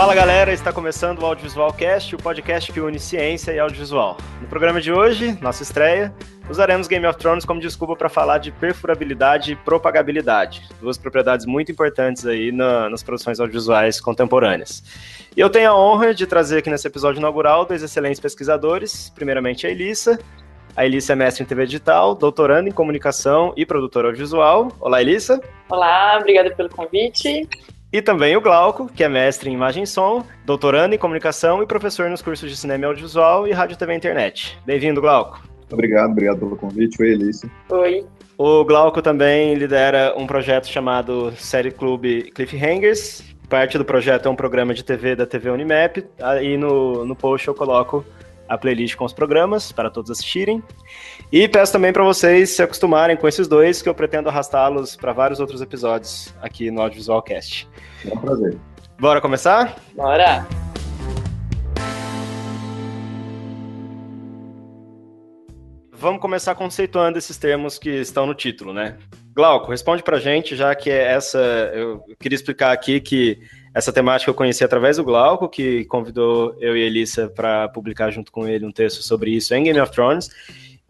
Fala galera, está começando o Audiovisual Cast, o podcast que une ciência e audiovisual. No programa de hoje, nossa estreia, usaremos Game of Thrones como desculpa para falar de perfurabilidade e propagabilidade, duas propriedades muito importantes aí na, nas produções audiovisuais contemporâneas. E eu tenho a honra de trazer aqui nesse episódio inaugural dois excelentes pesquisadores, primeiramente a Elissa. A Elissa é mestre em TV digital, doutorando em comunicação e produtora audiovisual. Olá, Elissa. Olá, obrigada pelo convite. E também o Glauco, que é mestre em imagem e som, doutorando em comunicação e professor nos cursos de cinema e audiovisual e rádio, TV e internet. Bem-vindo, Glauco. Obrigado, obrigado pelo convite. Oi, Elise. Oi. O Glauco também lidera um projeto chamado Série Clube Cliffhangers. Parte do projeto é um programa de TV da TV Unimap. Aí no, no post eu coloco a playlist com os programas para todos assistirem. E peço também para vocês se acostumarem com esses dois, que eu pretendo arrastá-los para vários outros episódios aqui no Audiovisual Cast. É um prazer. Bora começar? Bora! Vamos começar conceituando esses termos que estão no título, né? Glauco, responde pra gente, já que é essa. Eu queria explicar aqui que essa temática eu conheci através do Glauco, que convidou eu e a Elissa para publicar junto com ele um texto sobre isso em Game of Thrones.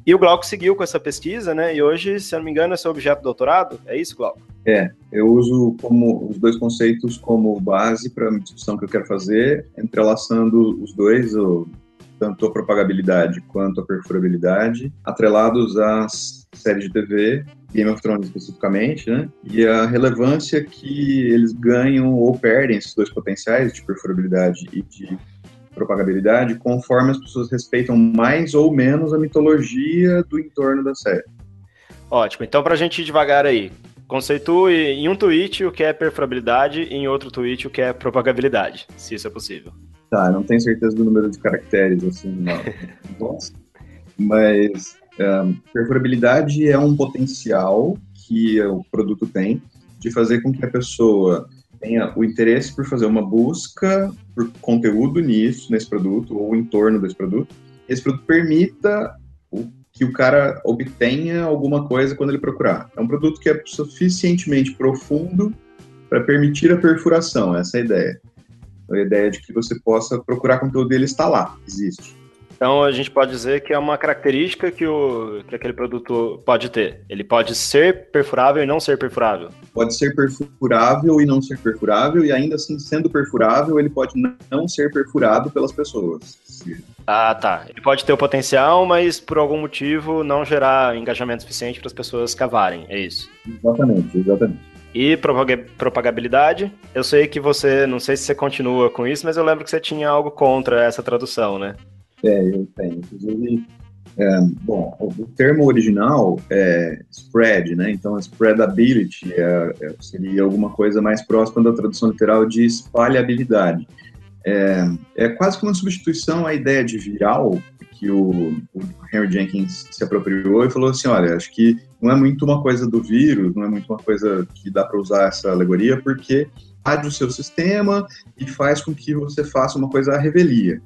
E o Glauco seguiu com essa pesquisa, né? E hoje, se eu não me engano, é seu objeto de doutorado. É isso, Glauco? É, eu uso como os dois conceitos como base para a discussão que eu quero fazer, entrelaçando os dois, o, tanto a propagabilidade quanto a perfurabilidade, atrelados às séries de TV, Game of Thrones especificamente, né? E a relevância que eles ganham ou perdem esses dois potenciais de perfurabilidade e de propagabilidade conforme as pessoas respeitam mais ou menos a mitologia do entorno da série. Ótimo. Então, para a gente ir devagar aí, conceitue em um tweet o que é perfurabilidade e em outro tweet o que é propagabilidade, se isso é possível. Tá, não tenho certeza do número de caracteres, assim, não. Mas um, perfurabilidade é um potencial que o produto tem de fazer com que a pessoa tenha o interesse por fazer uma busca por conteúdo nisso, nesse produto, ou em torno desse produto, esse produto permita o, que o cara obtenha alguma coisa quando ele procurar. É um produto que é suficientemente profundo para permitir a perfuração, essa é a ideia. A ideia de que você possa procurar conteúdo dele está lá, existe. Então a gente pode dizer que é uma característica que, o, que aquele produto pode ter. Ele pode ser perfurável e não ser perfurável. Pode ser perfurável e não ser perfurável, e ainda assim, sendo perfurável, ele pode não ser perfurado pelas pessoas. Ah, tá. Ele pode ter o potencial, mas por algum motivo não gerar engajamento suficiente para as pessoas cavarem. É isso. Exatamente, exatamente. E propagabilidade, eu sei que você, não sei se você continua com isso, mas eu lembro que você tinha algo contra essa tradução, né? É, eu tenho. Inclusive, é, bom, o termo original é spread, né? Então, spreadability é, é, seria alguma coisa mais próxima da tradução literal de espalhabilidade. É, é quase que uma substituição à ideia de viral que o, o, Henry Jenkins se apropriou e falou assim, olha, acho que não é muito uma coisa do vírus, não é muito uma coisa que dá para usar essa alegoria, porque age o seu sistema e faz com que você faça uma coisa à revelia.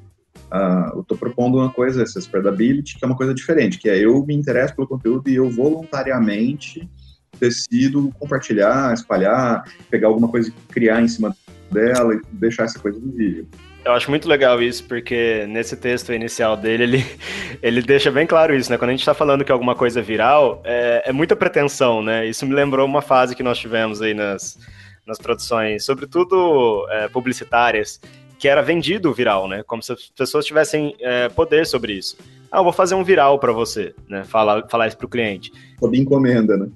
Uh, eu estou propondo uma coisa, essa spreadability, que é uma coisa diferente, que é eu me interesso pelo conteúdo e eu voluntariamente decido compartilhar, espalhar, pegar alguma coisa e criar em cima dela e deixar essa coisa visível. Eu acho muito legal isso, porque nesse texto inicial dele, ele, ele deixa bem claro isso, né? Quando a gente está falando que alguma coisa é viral, é, é muita pretensão, né? Isso me lembrou uma fase que nós tivemos aí nas, nas produções, sobretudo é, publicitárias, que era vendido o viral, né? Como se as pessoas tivessem é, poder sobre isso. Ah, eu vou fazer um viral para você, né? Falar, falar isso pro cliente. Sob encomenda, né?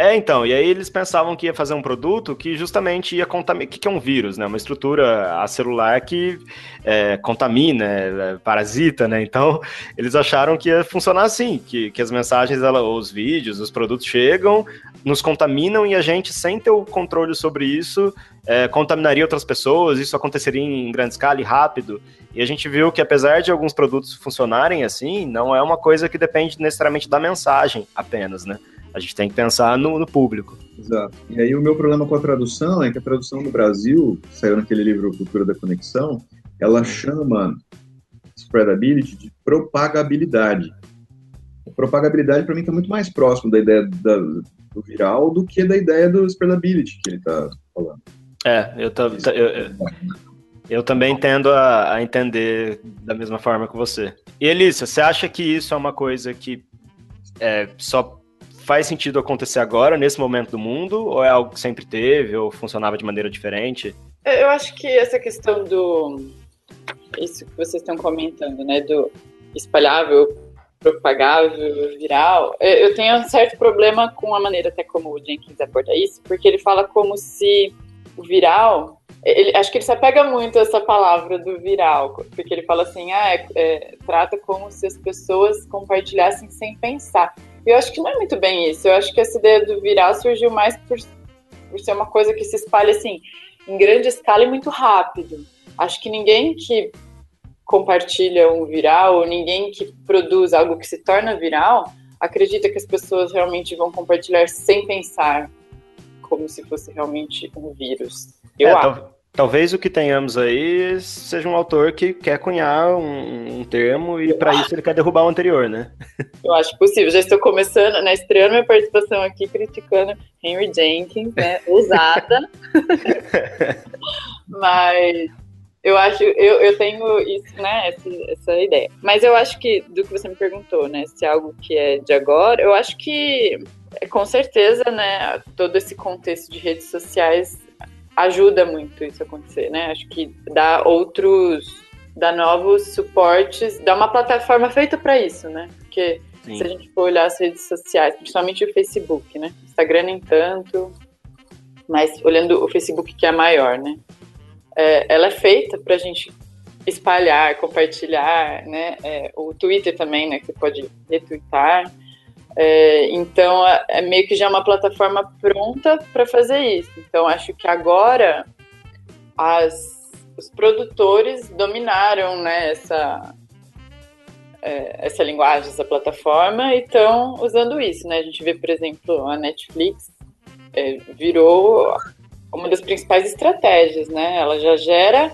É, então, e aí eles pensavam que ia fazer um produto que justamente ia contaminar. O que, que é um vírus, né? Uma estrutura celular que é, contamina, é, parasita, né? Então, eles acharam que ia funcionar assim, que, que as mensagens, ela, os vídeos, os produtos chegam, nos contaminam e a gente, sem ter o controle sobre isso, é, contaminaria outras pessoas, isso aconteceria em grande escala e rápido. E a gente viu que, apesar de alguns produtos funcionarem assim, não é uma coisa que depende necessariamente da mensagem apenas, né? A gente tem que pensar no, no, público. Exato. E aí o meu problema com a tradução é que a tradução no Brasil, saiu naquele livro Cultura da Conexão, ela chama spreadability de propagabilidade. A propagabilidade para mim está muito mais próximo da ideia da, do viral do que da ideia do spreadability que ele está falando. É, eu, tô, eu, eu Eu também tendo a, a, entender da mesma forma que você. E Elissa, você acha que isso é uma coisa que é, só faz sentido acontecer agora, nesse momento do mundo, ou é algo que sempre teve, ou funcionava de maneira diferente? Eu acho que essa questão do. Isso que vocês estão comentando, né? Do espalhável, propagável, viral. Eu tenho um certo problema com a maneira até como o Jenkins aborda isso, porque ele fala como se o viral ele, acho que ele se apega muito a essa palavra do viral, porque ele fala assim, ah, é, é, trata como se as pessoas compartilhassem sem pensar. Eu acho que não é muito bem isso. Eu acho que essa ideia do viral surgiu mais por, por ser uma coisa que se espalha assim em grande escala e muito rápido. Acho que ninguém que compartilha um viral ou ninguém que produz algo que se torna viral acredita que as pessoas realmente vão compartilhar sem pensar, como se fosse realmente um vírus. Eu é, acho. Talvez o que tenhamos aí seja um autor que quer cunhar um, um termo e para isso ele quer derrubar o anterior, né? Eu acho possível. Já estou começando, né, estreando minha participação aqui criticando Henry Jenkins, né, usada. Mas eu acho, eu, eu tenho isso, né, essa, essa ideia. Mas eu acho que, do que você me perguntou, né, se é algo que é de agora, eu acho que, com certeza, né, todo esse contexto de redes sociais ajuda muito isso a acontecer, né? Acho que dá outros, dá novos suportes, dá uma plataforma feita para isso, né? Porque Sim. se a gente for olhar as redes sociais, principalmente o Facebook, né? Instagram nem tanto, mas olhando o Facebook que é maior, né? É, ela é feita para a gente espalhar, compartilhar, né? É, o Twitter também, né? Que você pode retweetar. É, então, é, é meio que já uma plataforma pronta para fazer isso. Então, acho que agora as, os produtores dominaram né, essa, é, essa linguagem, essa plataforma, e estão usando isso. Né? A gente vê, por exemplo, a Netflix é, virou uma das principais estratégias. Né? Ela já gera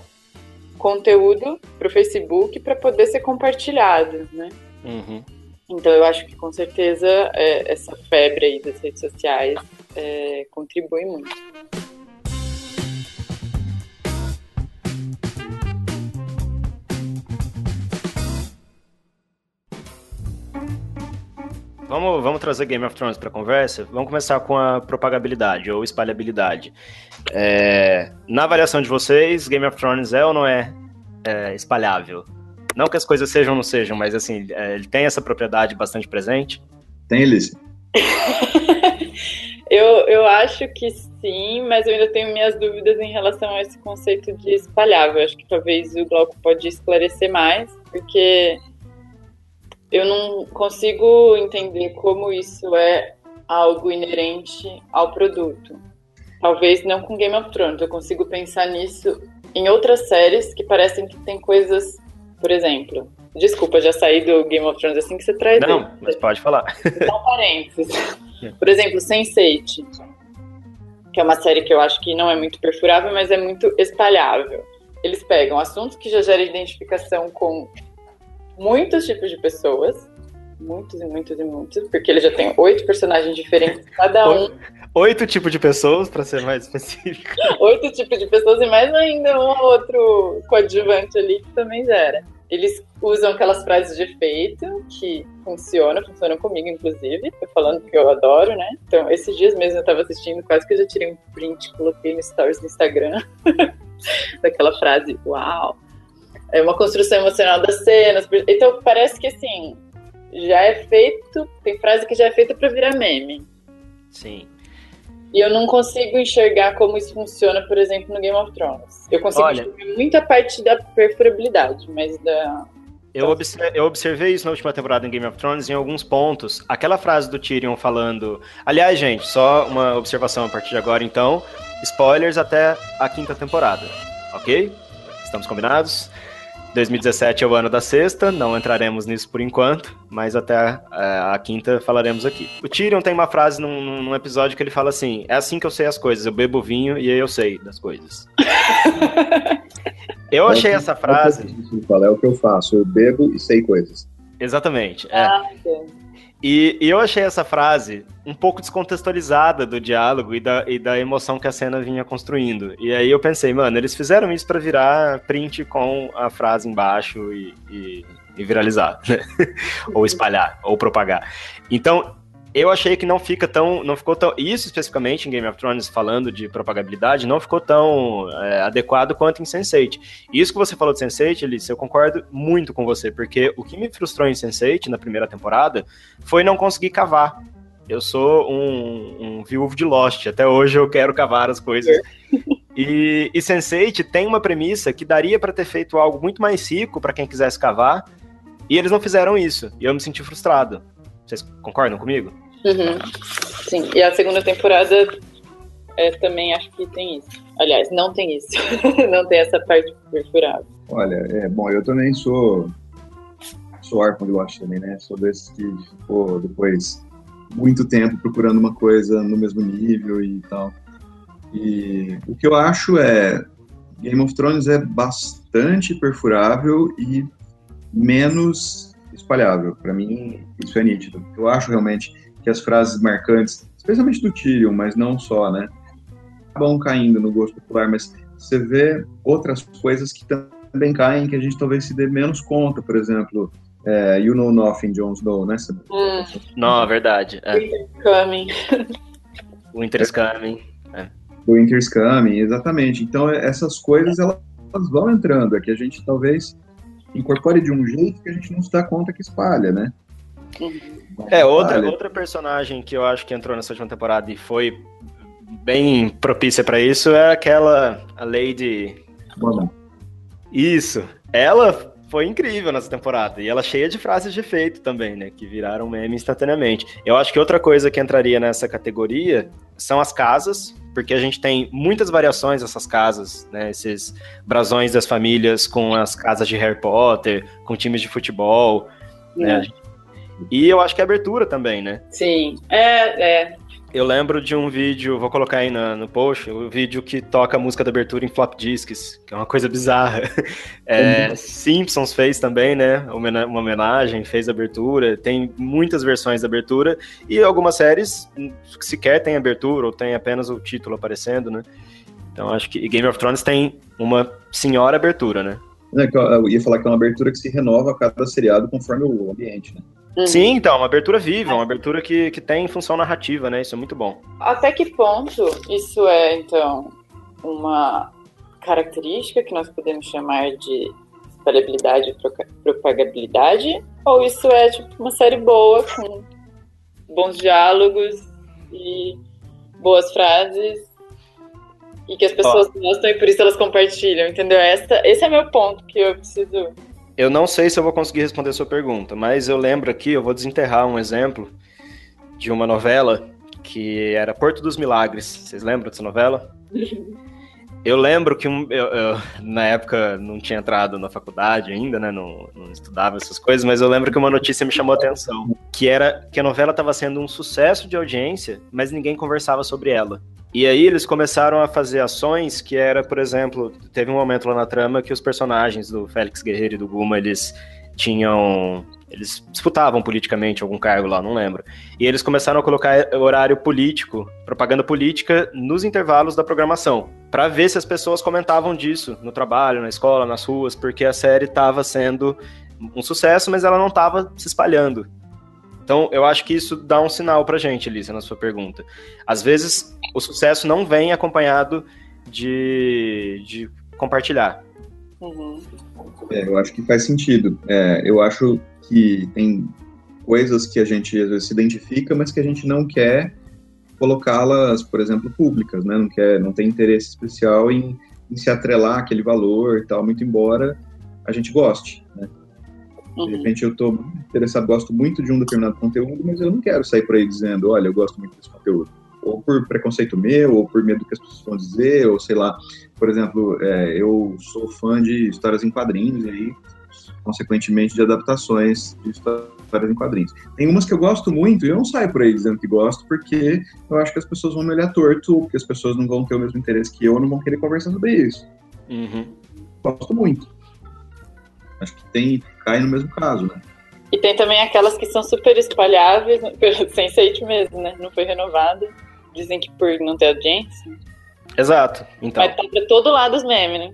conteúdo para o Facebook para poder ser compartilhado. Né? Uhum. Então eu acho que com certeza é, essa febre aí das redes sociais é, contribui muito. Vamos, vamos trazer Game of Thrones para conversa? Vamos começar com a propagabilidade ou espalhabilidade. É, na avaliação de vocês, Game of Thrones é ou não é, é espalhável? Não que as coisas sejam ou não sejam, mas assim, é, ele tem essa propriedade bastante presente? Tem, Elise. eu, eu acho que sim, mas eu ainda tenho minhas dúvidas em relação a esse conceito de espalhável. Acho que talvez o Glauco pode esclarecer mais, porque eu não consigo entender como isso é algo inerente ao produto. Talvez não com Game of Thrones, eu consigo pensar nisso em outras séries que parecem que tem coisas por exemplo, desculpa, já saí do Game of Thrones assim que você traz. Não, mas pode falar. Então, parênteses. Por exemplo, Sense8, que é uma série que eu acho que não é muito perfurável, mas é muito espalhável. Eles pegam assuntos que já geram identificação com muitos tipos de pessoas, muitos e muitos e muitos, porque ele já tem oito personagens diferentes, cada um. Oito tipos de pessoas, para ser mais específico. oito tipos de pessoas e mais ainda um outro coadjuvante ali que também gera. Eles usam aquelas frases de efeito que funcionam, funcionam comigo, inclusive. Tô falando que eu adoro, né? Então, esses dias mesmo eu tava assistindo, quase que eu já tirei um print, coloquei no stories no Instagram, daquela frase, uau! É uma construção emocional das cenas. Então, parece que assim, já é feito, tem frase que já é feita para virar meme. Sim. E eu não consigo enxergar como isso funciona, por exemplo, no Game of Thrones. Eu consigo Olha, enxergar muita parte da perfurabilidade, mas da. Eu eu observei isso na última temporada em Game of Thrones em alguns pontos. Aquela frase do Tyrion falando. Aliás, gente, só uma observação a partir de agora, então. Spoilers até a quinta temporada, ok? Estamos combinados? 2017 é o ano da sexta, não entraremos nisso por enquanto, mas até a, é, a quinta falaremos aqui. O Tyrion tem uma frase num, num, episódio que ele fala assim: É assim que eu sei as coisas, eu bebo vinho e aí eu sei das coisas. eu achei essa frase. É o que eu faço, eu bebo e sei coisas. Exatamente. É. Ah, E, e, eu achei essa frase um pouco descontextualizada do diálogo e da, e da emoção que a cena vinha construindo. E aí eu pensei, mano, eles fizeram isso para virar print com a frase embaixo e, e, e viralizar, ou espalhar, ou propagar. Então, eu achei que não fica tão. Não ficou tão. Isso especificamente em Game of Thrones, falando de propagabilidade, não ficou tão é, adequado quanto em Sense8. Isso que você falou de Sense8, Alice, eu concordo muito com você, porque o que me frustrou em Sense8 na primeira temporada foi não conseguir cavar. Eu sou um, um viúvo de Lost, até hoje eu quero cavar as coisas. E, e Sense8 tem uma premissa que daria para ter feito algo muito mais rico para quem quisesse cavar, e eles não fizeram isso, e eu me senti frustrado. Vocês concordam comigo? Uhum. Sim, e a segunda temporada é, também acho que tem isso. Aliás, não tem isso. não tem essa parte perfurável. Olha, é, bom, eu também sou sou órfão de Lost também, né? Sou desses que ficou depois muito tempo procurando uma coisa no mesmo nível e tal. E o que eu acho é Game of Thrones é bastante perfurável e menos espalhável. Para mim, isso é nítido. Eu acho realmente que as frases marcantes, especialmente do Tyrion, mas não só, né? Acabam caindo no gosto popular, mas você vê outras coisas que também caem que a gente talvez se dê menos conta, por exemplo, é, You Know Nothing, Jon Snow, né? Hum. Não, é verdade. É. Winter's Coming. Winter's Coming. É. Winter's Coming, exatamente. Então, essas coisas, elas, elas vão entrando, é que a gente talvez incorpore de um jeito que a gente não se dá conta que espalha, né? Uhum. É, outra, outra personagem que eu acho que entrou nessa última temporada e foi bem propícia para isso é aquela a Lady. Isso. Ela foi incrível nessa temporada. E ela cheia de frases de efeito também, né? Que viraram meme instantaneamente. Eu acho que outra coisa que entraria nessa categoria são as casas, porque a gente tem muitas variações dessas casas, né? Esses brasões das famílias com as casas de Harry Potter, com times de futebol, né? É. E eu acho que é abertura também, né? Sim, é, é. Eu lembro de um vídeo, vou colocar aí na, no post, o um vídeo que toca a música da abertura em flop discs, que é uma coisa bizarra. É, uhum. Simpsons fez também, né? Uma homenagem, fez abertura. Tem muitas versões da abertura e algumas séries sequer tem abertura ou tem apenas o título aparecendo, né? Então acho que Game of Thrones tem uma senhora abertura, né? É, eu ia falar que é uma abertura que se renova a cada seriado conforme o ambiente, né? Uhum. Sim, então, uma abertura viva, uma abertura que, que tem função narrativa, né? Isso é muito bom. Até que ponto isso é, então, uma característica que nós podemos chamar de espalhabilidade e propagabilidade? Ou isso é, tipo, uma série boa, com bons diálogos e boas frases e que as pessoas gostam e por isso elas compartilham, entendeu? Essa, esse é meu ponto que eu preciso eu não sei se eu vou conseguir responder a sua pergunta, mas eu lembro aqui, eu vou desenterrar um exemplo de uma novela que era Porto dos Milagres. Vocês lembram dessa novela? Eu lembro que um, eu, eu, na época não tinha entrado na faculdade ainda, né? Não, não, estudava essas coisas, mas eu lembro que uma notícia me chamou a atenção, que era que a novela estava sendo um sucesso de audiência, mas ninguém conversava sobre ela. E aí eles começaram a fazer ações que era, por exemplo, teve um momento lá na trama que os personagens do Félix Guerreiro e do Guma, eles tinham eles disputavam politicamente algum cargo lá, não lembro. E eles começaram a colocar horário político, propaganda política, nos intervalos da programação, para ver se as pessoas comentavam disso no trabalho, na escola, nas ruas, porque a série estava sendo um sucesso, mas ela não estava se espalhando. Então, eu acho que isso dá um sinal pra gente, Elisa, na sua pergunta. Às vezes, o sucesso não vem acompanhado de, de compartilhar. Uhum. É, eu acho que faz sentido. É, eu acho que tem coisas que a gente às vezes se identifica, mas que a gente não quer colocá-las, por exemplo, públicas, né? Não quer, não tem interesse especial em, em se atrelar aquele valor e tal, muito embora a gente goste, né? De uhum. repente eu estou interessado, gosto muito de um determinado conteúdo, mas eu não quero sair por aí dizendo, olha, eu gosto muito desse conteúdo. Ou por preconceito meu, ou por medo do que as pessoas vão dizer, ou sei lá. Por exemplo, é, eu sou fã de histórias em quadrinhos, e aí, consequentemente, de adaptações de histórias em quadrinhos. Tem umas que eu gosto muito, e eu não saio por aí dizendo que gosto, porque eu acho que as pessoas vão me olhar torto, porque as pessoas não vão ter o mesmo interesse que eu, não vão querer conversar sobre isso. Uhum. Gosto muito. Acho que tem, cai no mesmo caso, né? E tem também aquelas que são super espalháveis, sem Sense8 mesmo, né? Não foi renovada. Dizem que por não ter audiência. Exato. Então. Mas tá pra todo lado os memes, né?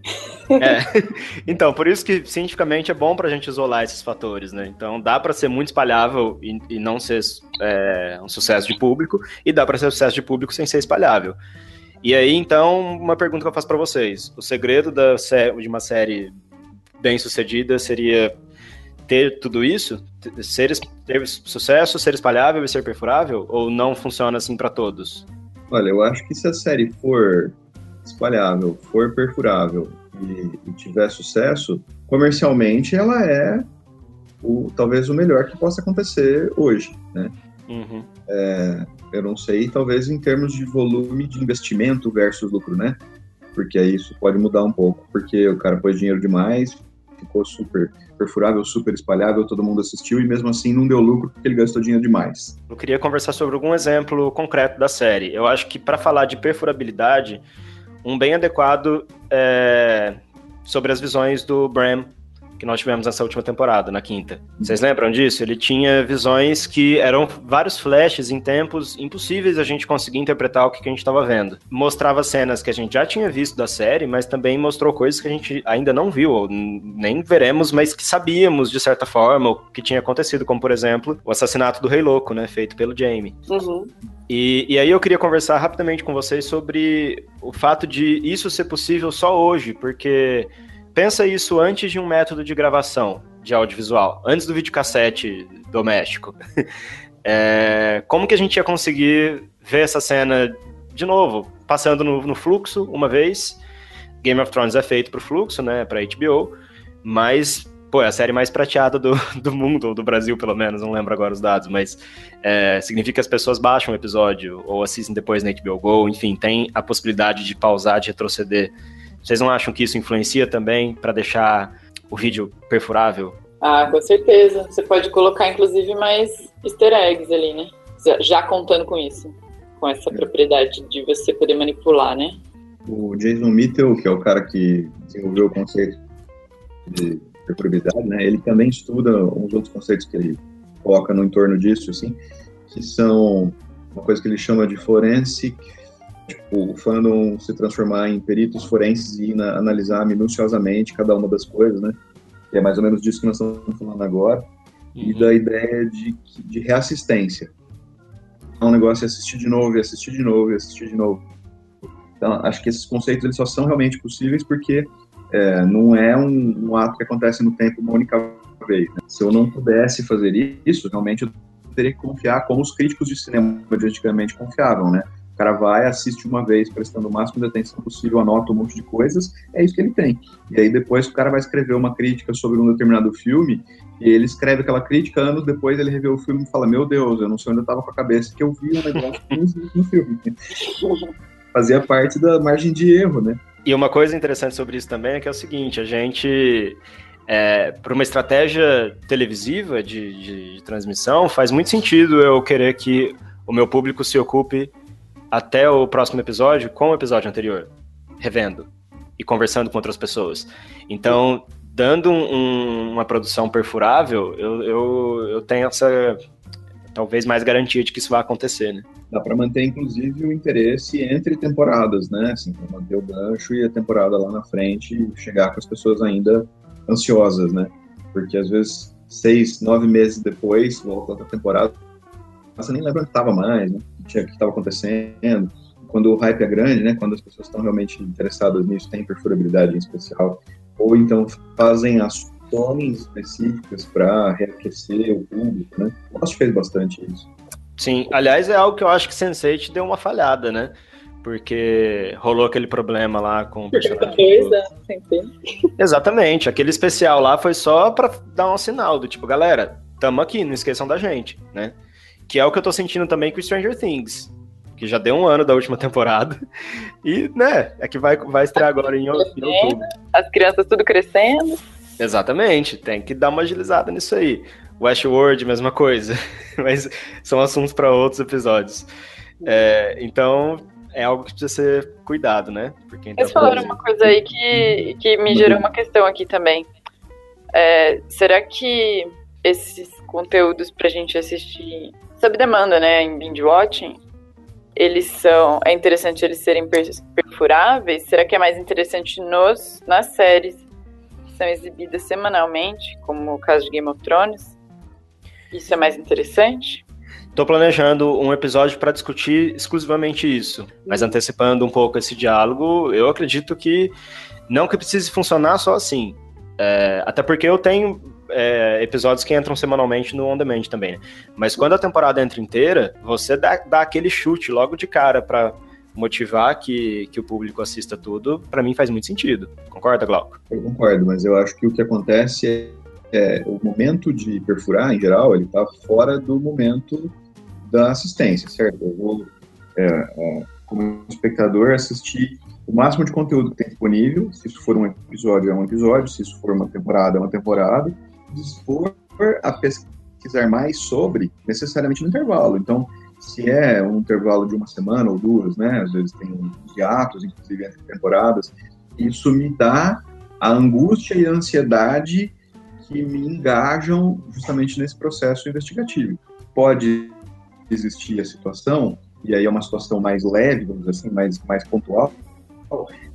É. Então, por isso que cientificamente é bom pra gente isolar esses fatores, né? Então, dá para ser muito espalhável e, e não ser é, um sucesso de público, e dá para ser um sucesso de público sem ser espalhável. E aí, então, uma pergunta que eu faço para vocês: o segredo da de uma série bem sucedida seria ter tudo isso? Ser, ter sucesso, ser espalhável e ser perfurável? Ou não funciona assim para todos? Olha, eu acho que se a série for espalhável, for perfurável e, e tiver sucesso, comercialmente ela é o, talvez o melhor que possa acontecer hoje, né? Uhum. É, eu não sei, talvez em termos de volume de investimento versus lucro, né? Porque aí isso pode mudar um pouco, porque o cara pôs dinheiro demais, ficou super perfurável, super espalhável, todo mundo assistiu e mesmo assim não deu lucro porque ele gastou dinheiro demais. Eu queria conversar sobre algum exemplo concreto da série. Eu acho que para falar de perfurabilidade, um bem adequado é sobre as visões do Bram que nós tivemos nessa última temporada, na quinta. Vocês lembram disso? Ele tinha visões que eram vários flashes em tempos impossíveis a gente conseguir interpretar o que, que a gente estava vendo. Mostrava cenas que a gente já tinha visto da série, mas também mostrou coisas que a gente ainda não viu, ou nem veremos, mas que sabíamos de certa forma o que tinha acontecido, como por exemplo o assassinato do Rei Louco, né, feito pelo Jamie. Uhum. E, e, aí eu queria conversar rapidamente com vocês sobre o fato de isso ser possível só hoje, porque Pensa isso antes de um método de gravação de audiovisual, antes do videocassete doméstico. É, como que a gente ia conseguir ver essa cena de novo, passando no, no fluxo uma vez? Game of Thrones é feito pro fluxo, né, pra HBO, mas pô, é a série mais prateada do, do mundo, ou do Brasil, pelo menos, não lembro agora os dados, mas é, significa que as pessoas baixam o episódio ou assistem depois na HBO Go, enfim, tem a possibilidade de pausar, de retroceder vocês não acham que isso influencia também para deixar o vídeo perfurável? Ah, com certeza. Você pode colocar, inclusive, mais easter eggs ali, né? Já contando com isso. Com essa propriedade de você poder manipular, né? O Jason Mitchell, que é o cara que desenvolveu o conceito de perfurabilidade, né? Ele também estuda uns outros conceitos que ele coloca no entorno disso, assim, que são uma coisa que ele chama de forensic tipo, o fandom se transformar em peritos forenses e na, analisar minuciosamente cada uma das coisas, né? E é mais ou menos disso que nós estamos falando agora. Uhum. E da ideia de, de reassistência. É um negócio de assistir de novo, e assistir de novo, e assistir de novo. Então, acho que esses conceitos eles só são realmente possíveis porque é, não é um, um, ato que acontece no tempo uma única vez. Né? Se eu não pudesse fazer isso, realmente eu teria que confiar como os críticos de cinema de antigamente confiavam, né? Cara vai, assiste uma vez, prestando o máximo de atenção possível, anota um monte de coisas, é isso que ele tem. E aí depois o cara vai escrever uma crítica sobre um determinado filme, e ele escreve aquela crítica, anos depois ele revê o filme e fala, meu Deus, eu não sei onde eu tava com a cabeça, que eu vi um negócio no filme. Fazia parte da margem de erro, né? E uma coisa interessante sobre isso também é que é o seguinte, a gente... É, para uma estratégia televisiva de, de, de transmissão, faz muito sentido eu querer que o meu público se ocupe até o próximo episódio com o episódio anterior, revendo e conversando com outras pessoas. Então, dando um, uma produção perfurável, eu, eu, eu tenho essa talvez mais garantia de que isso vai acontecer, né? Dá para manter, inclusive, o interesse entre temporadas, né? Assim, manter o gancho e a temporada lá na frente chegar com as pessoas ainda ansiosas, né? Porque às vezes seis, nove meses depois, volta outra temporada, você nem estava mais, né? Que estava acontecendo. Quando o hype é grande, né? Quando as pessoas estão realmente interessadas nisso, tem perfurabilidade em especial. Ou então fazem ações específicas para reaquecer o público, né? O Lost fez bastante isso. Sim, aliás, é algo que eu acho que Sense8 deu uma falhada, né? Porque rolou aquele problema lá com o personagem. Coisa, Exatamente, aquele especial lá foi só para dar um sinal do tipo, galera, tamo aqui, não esqueçam da gente, né? Que é o que eu tô sentindo também com Stranger Things. Que já deu um ano da última temporada. E, né, é que vai, vai estrear agora em, em outubro. As crianças tudo crescendo. Exatamente, tem que dar uma agilizada nisso aí. Westworld, mesma coisa. Mas são assuntos para outros episódios. É, então, é algo que precisa ser cuidado, né? Vocês falaram uma coisa aí que, que me gerou uma questão aqui também. É, será que esses conteúdos pra gente assistir sob demanda, né, em binge watching, eles são, é interessante eles serem perfuráveis? Será que é mais interessante nos nas séries que são exibidas semanalmente, como o caso de Game of Thrones? Isso é mais interessante? Estou planejando um episódio para discutir exclusivamente isso, mas uhum. antecipando um pouco esse diálogo, eu acredito que não que precise funcionar só assim, é, até porque eu tenho é, episódios que entram semanalmente no On Demand também, né? Mas quando a temporada entra inteira, você dá, dá aquele chute logo de cara para motivar que, que o público assista tudo, para mim faz muito sentido. Concorda, Glauco? Eu concordo, mas eu acho que o que acontece é, é o momento de perfurar, em geral, ele tá fora do momento da assistência, certo? Eu vou, é, é, como espectador, assistir o máximo de conteúdo que tem disponível. Se isso for um episódio, é um episódio. Se isso for uma temporada, é uma temporada dispor a pesquisar mais sobre necessariamente no intervalo. Então, se é um intervalo de uma semana ou duas, né? Às vezes tem uns hiatos, inclusive entre temporadas, isso me dá a angústia e a ansiedade que me engajam justamente nesse processo investigativo. Pode existir a situação, e aí é uma situação mais leve, vamos dizer assim, mais, mais pontual,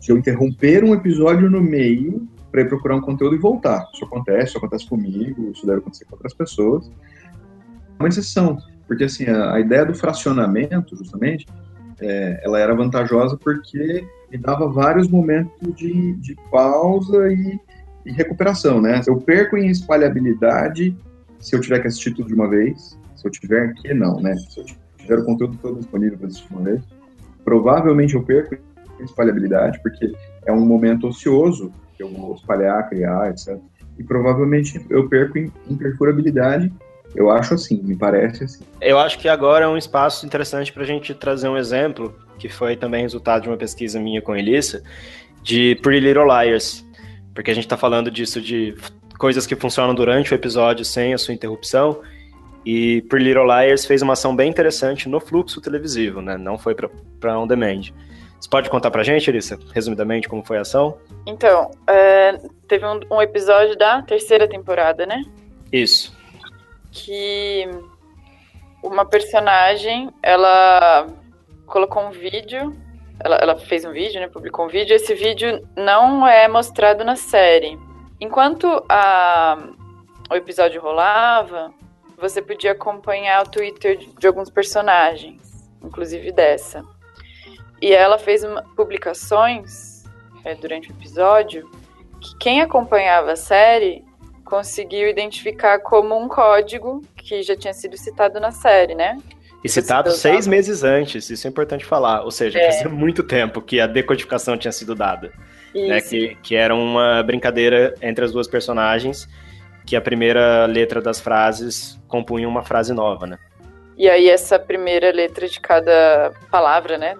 de eu interromper um episódio no meio para ir procurar um conteúdo e voltar. Isso acontece, isso acontece comigo, isso deve acontecer com outras pessoas. É uma exceção, porque assim, a, a ideia do fracionamento, justamente, é, ela era vantajosa porque me dava vários momentos de, de pausa e, e, recuperação, né? Eu perco em espalhabilidade se eu tiver que assistir tudo de uma vez, se eu tiver que, não, né? Se eu tiver o conteúdo todo disponível para assistir de uma vez, provavelmente eu perco em espalhabilidade, porque é um momento ocioso que eu vou espalhar, criar, etc. E provavelmente eu perco em, em perfurabilidade. Eu acho assim, me parece assim. Eu acho que agora é um espaço interessante para a gente trazer um exemplo, que foi também resultado de uma pesquisa minha com a Elissa, de Pretty Little Liars. Porque a gente está falando disso de coisas que funcionam durante o episódio sem a sua interrupção. E Pretty Little Liars fez uma ação bem interessante no fluxo televisivo, né? Não foi para on demand. Você pode contar pra gente, Elissa, resumidamente, como foi a ação? Então, é, teve um, um, episódio da terceira temporada, né? Isso. Que uma personagem, ela colocou um vídeo, ela, ela fez um vídeo, né? Publicou um vídeo. Esse vídeo não é mostrado na série. Enquanto a, o episódio rolava, você podia acompanhar o Twitter de, de alguns personagens, inclusive dessa. E ela fez uma, publicações é, durante o episódio que quem acompanhava a série conseguiu identificar como um código que já tinha sido citado na série, né? E citado seis meses antes, isso é importante falar. Ou seja, é. fazia muito tempo que a decodificação tinha sido dada. Né? Que, que era uma brincadeira entre as duas personagens, que a primeira letra das frases compunha uma frase nova, né? E aí essa primeira letra de cada palavra, né?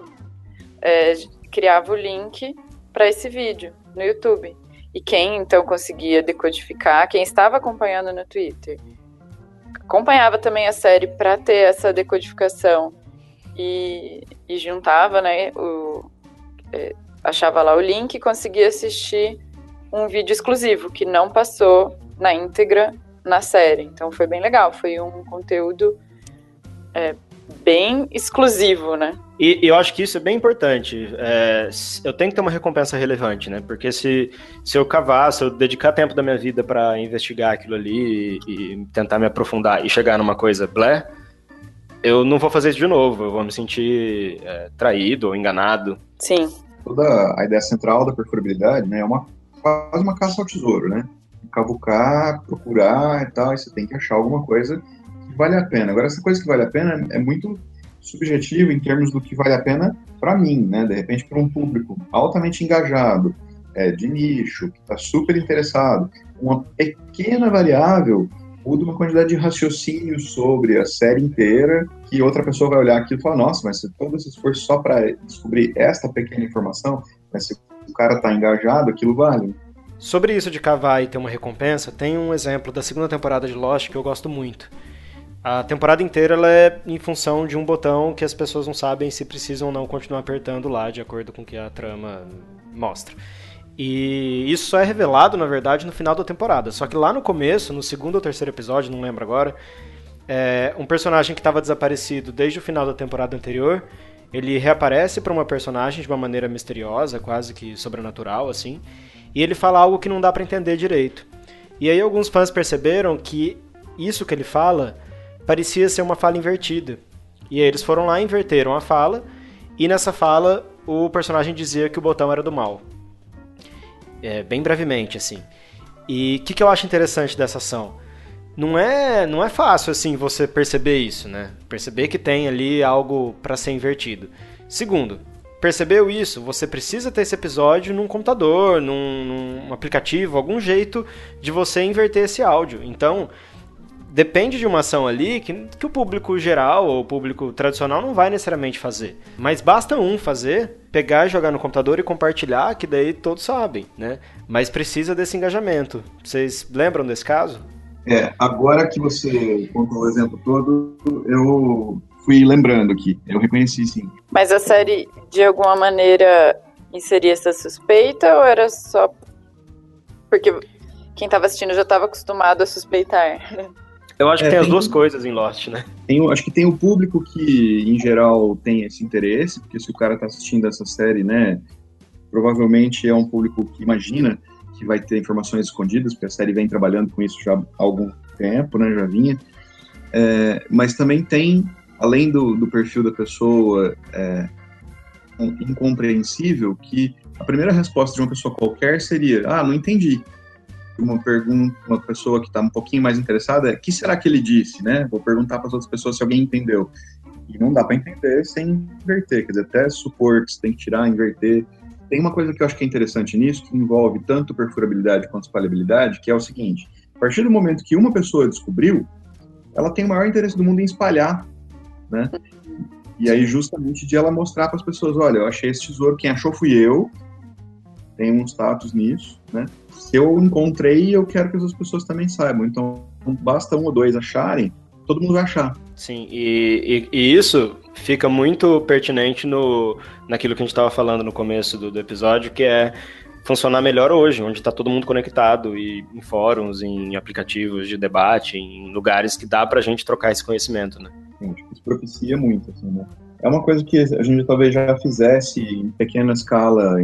É, criava o link para esse vídeo no YouTube. E quem então conseguia decodificar, quem estava acompanhando no Twitter, acompanhava também a série para ter essa decodificação e, e juntava, né? O, é, achava lá o link e conseguia assistir um vídeo exclusivo que não passou na íntegra na série. Então foi bem legal, foi um conteúdo é, bem exclusivo, né? E, eu acho que isso é bem importante. É, eu tenho que ter uma recompensa relevante, né? Porque se, se eu cavar, se eu dedicar tempo da minha vida para investigar aquilo ali e, e, tentar me aprofundar e chegar numa coisa blé, eu não vou fazer isso de novo. Eu vou me sentir é, traído ou enganado. Sim. Toda a ideia central da perfurabilidade, né? É uma, quase uma caça ao tesouro, né? Cavucar, procurar e tal, e você tem que achar alguma coisa que vale a pena. Agora, essa coisa que vale a pena é muito subjetivo em termos do que vale a pena para mim, né? De repente, para um público altamente engajado, é, de nicho, que está super interessado, uma pequena variável muda uma quantidade de raciocínio sobre a série inteira, que outra pessoa vai olhar aquilo e falar, nossa, mas se todo esse esforço só para descobrir esta pequena informação, mas se o cara está engajado, aquilo vale. Sobre isso de cavar e ter uma recompensa, tem um exemplo da segunda temporada de Lost que eu gosto muito. A temporada inteira ela é em função de um botão que as pessoas não sabem se precisam ou não continuar apertando lá, de acordo com o que a trama mostra. E isso só é revelado, na verdade, no final da temporada. Só que lá no começo, no segundo ou terceiro episódio, não lembro agora, é, um personagem que estava desaparecido desde o final da temporada anterior, ele reaparece para uma personagem de uma maneira misteriosa, quase que sobrenatural, assim, e ele fala algo que não dá para entender direito. E aí alguns fãs perceberam que isso que ele fala parecia ser uma fala invertida. E aí eles foram lá, inverteram a fala, e nessa fala o personagem dizia que o botão era do mal. É, bem brevemente, assim. E o que, que eu acho interessante dessa ação? Não é, não é fácil, assim, você perceber isso, né? Perceber que tem ali algo para ser invertido. Segundo, percebeu isso, você precisa ter esse episódio num computador, num, num aplicativo, algum jeito de você inverter esse áudio. Então, depende de uma ação ali que, que o público geral ou o público tradicional não vai necessariamente fazer. Mas basta um fazer, pegar e jogar no computador e compartilhar, que daí todos sabem, né? Mas precisa desse engajamento. Vocês lembram desse caso? É, agora que você contou o exemplo todo, eu fui lembrando aqui. Eu reconheci sim. Mas a série, de alguma maneira, inseria essa suspeita ou era só porque quem estava assistindo já estava acostumado a suspeitar? Eu acho que é, tem, tem, as duas coisas em Lost, né? Tem, acho que tem o público que, em geral, tem esse interesse, porque se o cara está assistindo essa série, né, provavelmente é um público que imagina que vai ter informações escondidas, porque a série vem trabalhando com isso já há algum tempo, né, já vinha. É, mas também tem, além do, do perfil da pessoa é, incompreensível, que a primeira resposta de uma pessoa qualquer seria: Ah, não entendi uma pergunta, uma pessoa que está um pouquinho mais interessada, o que será que ele disse, né? Vou perguntar para as outras pessoas se alguém entendeu. E não dá para entender sem inverter, quer dizer, até supor que você tem que tirar, inverter. Tem uma coisa que eu acho que é interessante nisso, que envolve tanto perfurabilidade quanto espalhabilidade, que é o seguinte: a partir do momento que uma pessoa descobriu, ela tem o maior interesse do mundo em espalhar, né? E aí, justamente de ela mostrar para as pessoas: olha, eu achei esse tesouro, quem achou fui eu, tem um status nisso, né? Se eu encontrei, eu quero que as pessoas também saibam. Então, basta um ou dois acharem, todo mundo vai achar. Sim, e, e, e isso fica muito pertinente no, naquilo que a gente estava falando no começo do, do, episódio, que é funcionar melhor hoje, onde está todo mundo conectado e em fóruns, em aplicativos de debate, em lugares que dá para a gente trocar esse conhecimento, né? Sim, isso propicia muito, assim, né? É uma coisa que a gente talvez já fizesse em pequena escala,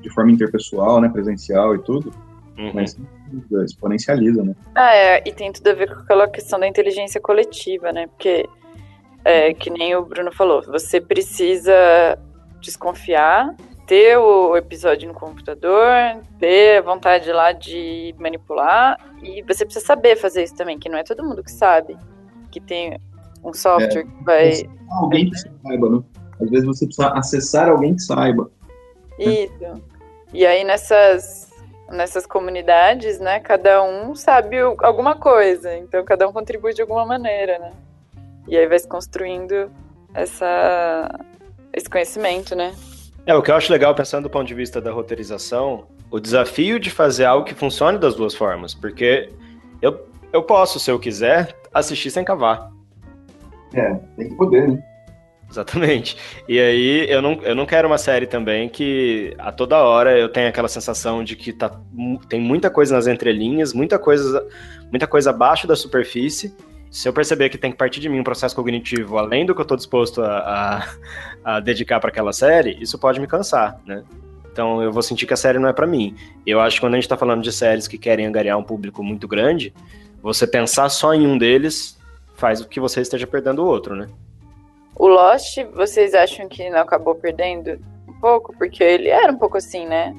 de forma interpessoal, né, presencial e tudo, Uhum. Mas exponencializa, né? Ah, é, e tem tudo a ver com aquela questão da inteligência coletiva, né? Porque, é, que nem o Bruno falou, você precisa desconfiar, ter o episódio no computador, ter a vontade lá de manipular, e você precisa saber fazer isso também, que não é todo mundo que sabe, que tem um software é, que vai... Alguém que saiba, né? Às vezes você precisa acessar alguém que saiba. Isso. E aí nessas nessas comunidades, né, cada um sabe alguma coisa, então cada um contribui de alguma maneira, né? E aí vai se construindo essa, esse conhecimento, né? É, o que eu acho legal, pensando do ponto de vista da roteirização, o desafio de fazer algo que funcione das duas formas, porque eu, eu posso, se eu quiser, assistir sem cavar. É, tem que poder, né? Exatamente. E aí eu não, eu não quero uma série também que a toda hora eu tenha aquela sensação de que tá, tem muita coisa nas entrelinhas, muita coisa, muita coisa abaixo da superfície. Se eu perceber que tem que partir de mim um processo cognitivo além do que eu estou disposto a, a, a dedicar para aquela série, isso pode me cansar, né? Então eu vou sentir que a série não é para mim. Eu acho que quando a gente está falando de séries que querem angariar um público muito grande, você pensar só em um deles faz com que você esteja perdendo o outro, né? O Lost, vocês acham que não acabou perdendo um pouco? Porque ele era um pouco assim, né?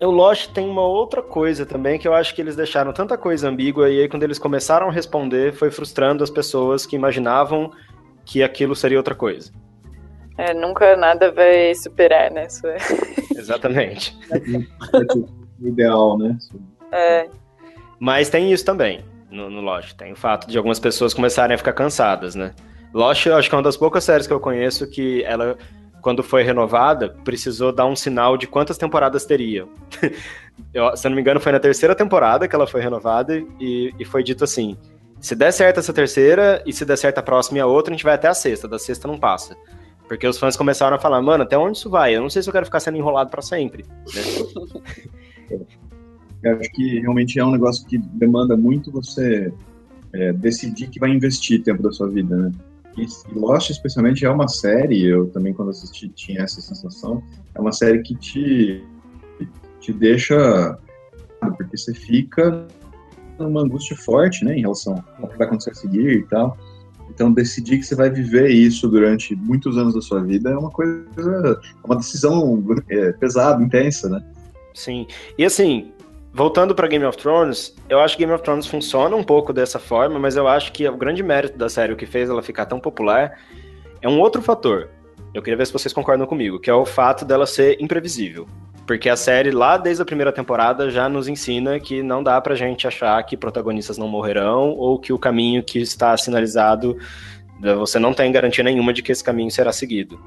O Lost tem uma outra coisa também que eu acho que eles deixaram tanta coisa ambígua e aí quando eles começaram a responder foi frustrando as pessoas que imaginavam que aquilo seria outra coisa. É, nunca nada vai superar, né? Exatamente. o ideal, né? É. Mas tem isso também no, no Lost. Tem o fato de algumas pessoas começarem a ficar cansadas, né? Lost, acho que é uma das poucas séries que eu conheço que ela, quando foi renovada, precisou dar um sinal de quantas temporadas teria. eu, se não me engano, foi na terceira temporada que ela foi renovada e, e foi dito assim: se der certo essa terceira e se der certo a próxima e a outra, a gente vai até a sexta. Da sexta não passa. Porque os fãs começaram a falar, mano, até onde isso vai? Eu não sei se eu quero ficar sendo enrolado para sempre. Né? Eu acho que realmente é um negócio que demanda muito você é, decidir que vai investir tempo da sua vida, né? E Lost, especialmente, é uma série, eu também, quando assisti, tinha essa sensação, é uma série que te, te deixa. Porque você fica numa angústia forte, né, em relação ao que vai acontecer a seguir e tal. Então, decidir que você vai viver isso durante muitos anos da sua vida é uma coisa, é uma decisão é, pesada, intensa, né? Sim. E assim, voltando para Game of Thrones, eu acho que Game of Thrones funciona um pouco dessa forma, mas eu acho que o grande mérito da série, o que fez ela ficar tão popular, é um outro fator. Eu queria ver se vocês concordam comigo, que é o fato dela ser imprevisível. Porque a série, lá desde a primeira temporada, já nos ensina que não dá pra gente achar que protagonistas não morrerão ou que o caminho que está sinalizado, você não tem garantia nenhuma de que esse caminho será seguido.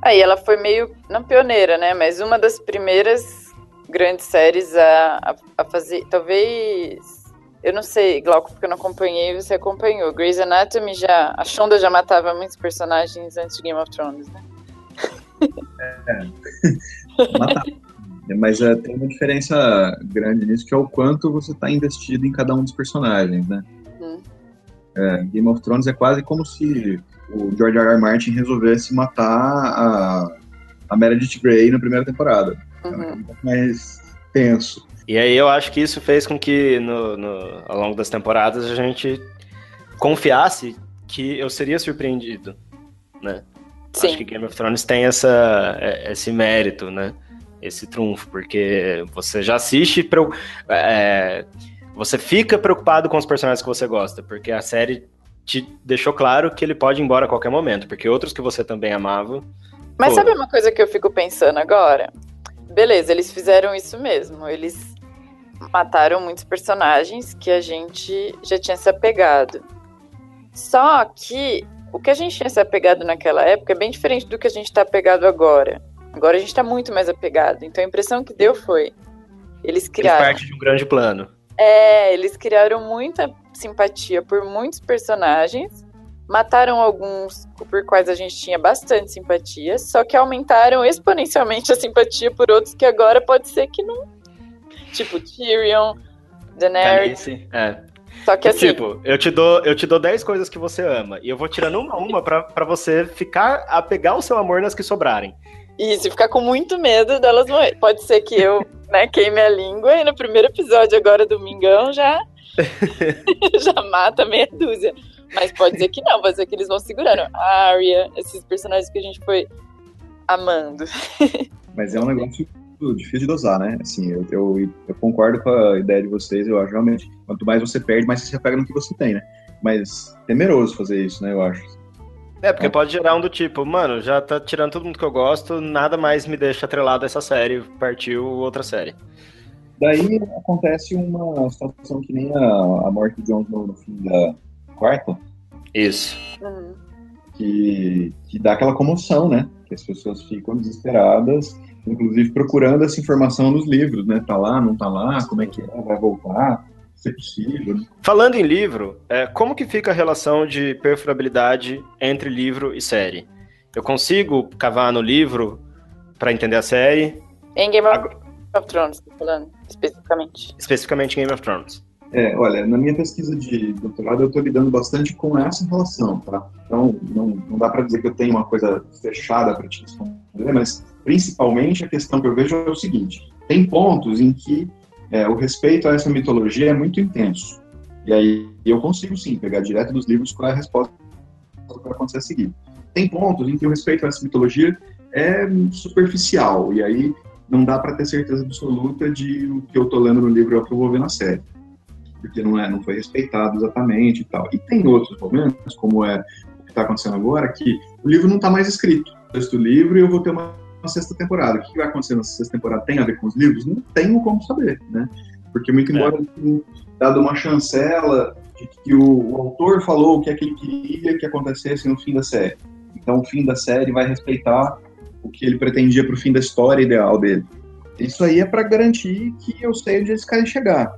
Aí ela foi meio, não pioneira, né? Mas uma das primeiras grandes séries a, a, a fazer. Talvez. Eu não sei, Glauco, porque eu não acompanhei, você acompanhou. Grey's Anatomy já. A Shonda já matava muitos personagens antes de Game of Thrones, né? É. matava. Mas é, tem uma diferença grande nisso, que é o quanto você está investido em cada um dos personagens, né? Uhum. É, Game of Thrones é quase como se o George R. R. Martin resolvesse matar a, a Meredith Grey na primeira temporada. Uhum. É um pouco mais tenso. E aí eu acho que isso fez com que no, no, ao longo das temporadas a gente confiasse que eu seria surpreendido, né? Sim. Acho que Game of Thrones tem essa, é, esse mérito, né? esse trunfo, porque você já assiste, é, você fica preocupado com os personagens que você gosta, porque a série te deixou claro que ele pode ir embora a qualquer momento, porque outros que você também amava. Mas sabe uma coisa que eu fico pensando agora? Beleza, eles fizeram isso mesmo. Eles mataram muitos personagens que a gente já tinha se apegado. Só que o que a gente tinha se apegado naquela época é bem diferente do que a gente está apegado agora. Agora a gente tá muito mais apegado. Então a impressão que deu foi. Eles criaram. Fez parte de um grande plano. É, eles criaram muita simpatia por muitos personagens. Mataram alguns por quais a gente tinha bastante simpatia, só que aumentaram exponencialmente a simpatia por outros que agora pode ser que não. Tipo Tyrion, Daenerys. É. Só que assim. Tipo, eu te dou, eu te dou 10 coisas que você ama. E eu vou tirando uma a uma pra, pra você ficar a pegar o seu amor nas que sobrarem. Isso, ficar com muito medo delas morrer. Pode ser que eu né, queime a língua e no primeiro episódio agora, domingão, já, já mata meia dúzia. Mas pode ser que não, pode ser que eles vão segurando. A Arya, esses personagens que a gente foi amando. Mas é um negócio difícil de dosar, né? Assim, eu, eu, eu, concordo com a ideia de vocês, eu acho realmente, quanto mais você perde, mais você se apega no que você tem, né? Mas temeroso fazer isso, né, eu acho. É, porque pode gerar um do tipo, mano, já tá tirando todo mundo que eu gosto, nada mais me deixa atrelado a essa série, partiu outra série. Daí acontece uma situação que nem a, a morte de Jon Snow no fim da quarta. Isso. Uhum. Que, que dá aquela comoção, né? Que as pessoas ficam desesperadas, inclusive procurando essa informação nos livros, né? Tá lá, não tá lá, como é que é, vai voltar ser possível. Né? Falando em livro, é, como que fica a relação de perfurabilidade entre livro e série? Eu consigo cavar no livro para entender a série? Em Game of, of Thrones, falando especificamente. Especificamente em Game of Thrones. É, olha, na minha pesquisa de doutorado eu estou lidando bastante com essa relação, tá? Então, não, não dá para dizer que eu tenho uma coisa fechada para te responder, mas principalmente a questão que eu vejo é o seguinte: tem pontos em que é, o respeito a essa mitologia é muito intenso. E aí eu consigo sim pegar direto dos livros qual é a resposta para acontecer a seguir. Tem pontos em que o respeito a essa mitologia é superficial, e aí não dá para ter certeza absoluta de o que eu estou lendo no livro é o que eu vou ver na série. Porque não, é, não foi respeitado exatamente e tal. E tem outros momentos, como é o que está acontecendo agora, que o livro não está mais escrito. O texto do livro e eu vou ter uma uma sexta temporada. O que vai acontecer na sexta temporada tem a ver com os livros? Não tenho como saber, né? Porque muito é. embora é. tenha dado uma chancela de que o, o, autor falou o que é que ele queria que acontecesse no fim da série. Então o fim da série vai respeitar o que ele pretendia para o fim da história ideal dele. Isso aí é para garantir que eu sei onde eles querem chegar.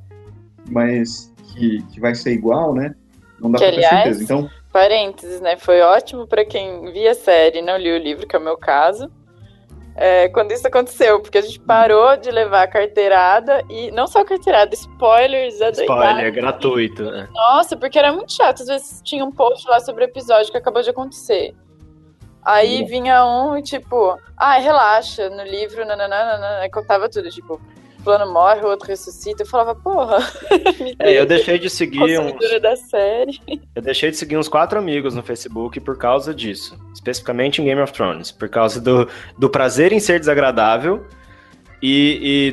Mas que, que vai ser igual, né? Não dá para ter certeza. Então, parênteses, né? Foi ótimo para quem via a série e não li o livro, que é o meu caso é, quando isso aconteceu, porque a gente parou de levar a carteirada e não só a carteirada, spoilers Spoiler, gratuito. Né? Nossa, porque era muito chato. Às vezes tinha um post lá sobre o episódio que acabou de acontecer. Aí vinha um e tipo, ah, relaxa, no livro, nananana, aí contava tudo, tipo, fulano morre, o outro ressuscita. Eu falava, porra. é, eu deixei de seguir uns. da série. Eu deixei de seguir uns quatro amigos no Facebook por causa disso. Especificamente em Game of Thrones. Por causa do, do prazer em ser desagradável e, e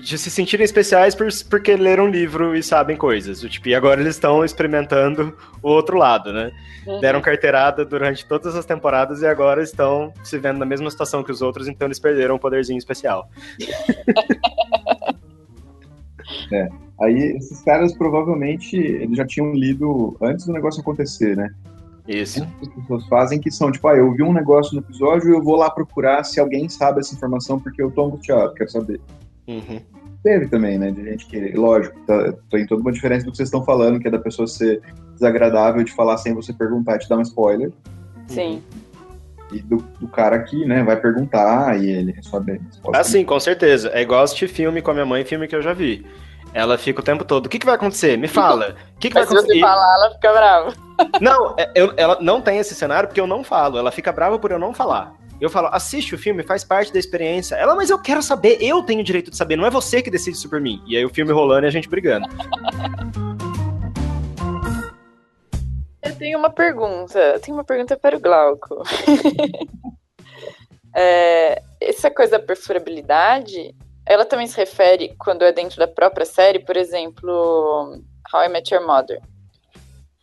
de, se sentirem especiais por, porque leram um livro e sabem coisas. Tipo, e agora eles estão experimentando o outro lado, né? Uhum. Deram carteirada durante todas as temporadas e agora estão se vendo na mesma situação que os outros, então eles perderam um poderzinho especial. é. Aí esses caras provavelmente eles já tinham lido antes do negócio acontecer, né? Isso. As pessoas fazem que são, tipo, ah, eu vi um negócio no episódio e eu vou lá procurar se alguém sabe essa informação porque eu tô angustiado, quero saber. Uhum. Teve também, né, de gente que, lógico, tá, tem toda uma diferença do que vocês estão falando, que é da pessoa ser desagradável de falar sem você perguntar e te dar um spoiler. Sim. E do, do, cara aqui, né, vai perguntar e ele resolve. Ah, sim, com certeza. É igual assistir filme com a minha mãe, filme que eu já vi. Ela fica o tempo todo, o que, que vai acontecer? Me fala. O que, que vai acontecer? Se você falar, ela fica brava. Não, é, eu, ela não tem esse cenário porque eu não falo. Ela fica brava por eu não falar. Eu falo, assiste o filme, faz parte da experiência. Ela, mas eu quero saber, eu tenho o direito de saber, não é você que decide isso por mim. E aí o filme rolando e a gente brigando. Eu tenho uma pergunta. Eu tenho uma pergunta para o Glauco. é, essa coisa da perfurabilidade, ela também se refere quando é dentro da própria série, por exemplo, How I Met Your Mother.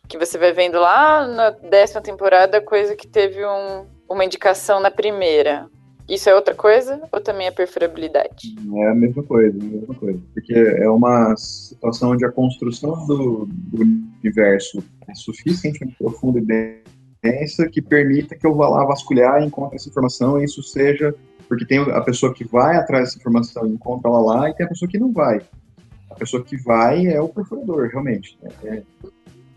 Que você vai vendo lá na décima temporada coisa que teve um, uma indicação na primeira. Isso é outra coisa ou também é perfurabilidade? É a mesma coisa, é a mesma coisa. Porque é uma situação onde a construção do, do universo é suficientemente profunda e densa que permita que eu vá lá vasculhar e encontre essa informação e isso seja porque tem a pessoa que vai atrás dessa informação e encontra ela lá, e tem a pessoa que não vai. A pessoa que vai é o perfurador, realmente. Né? É,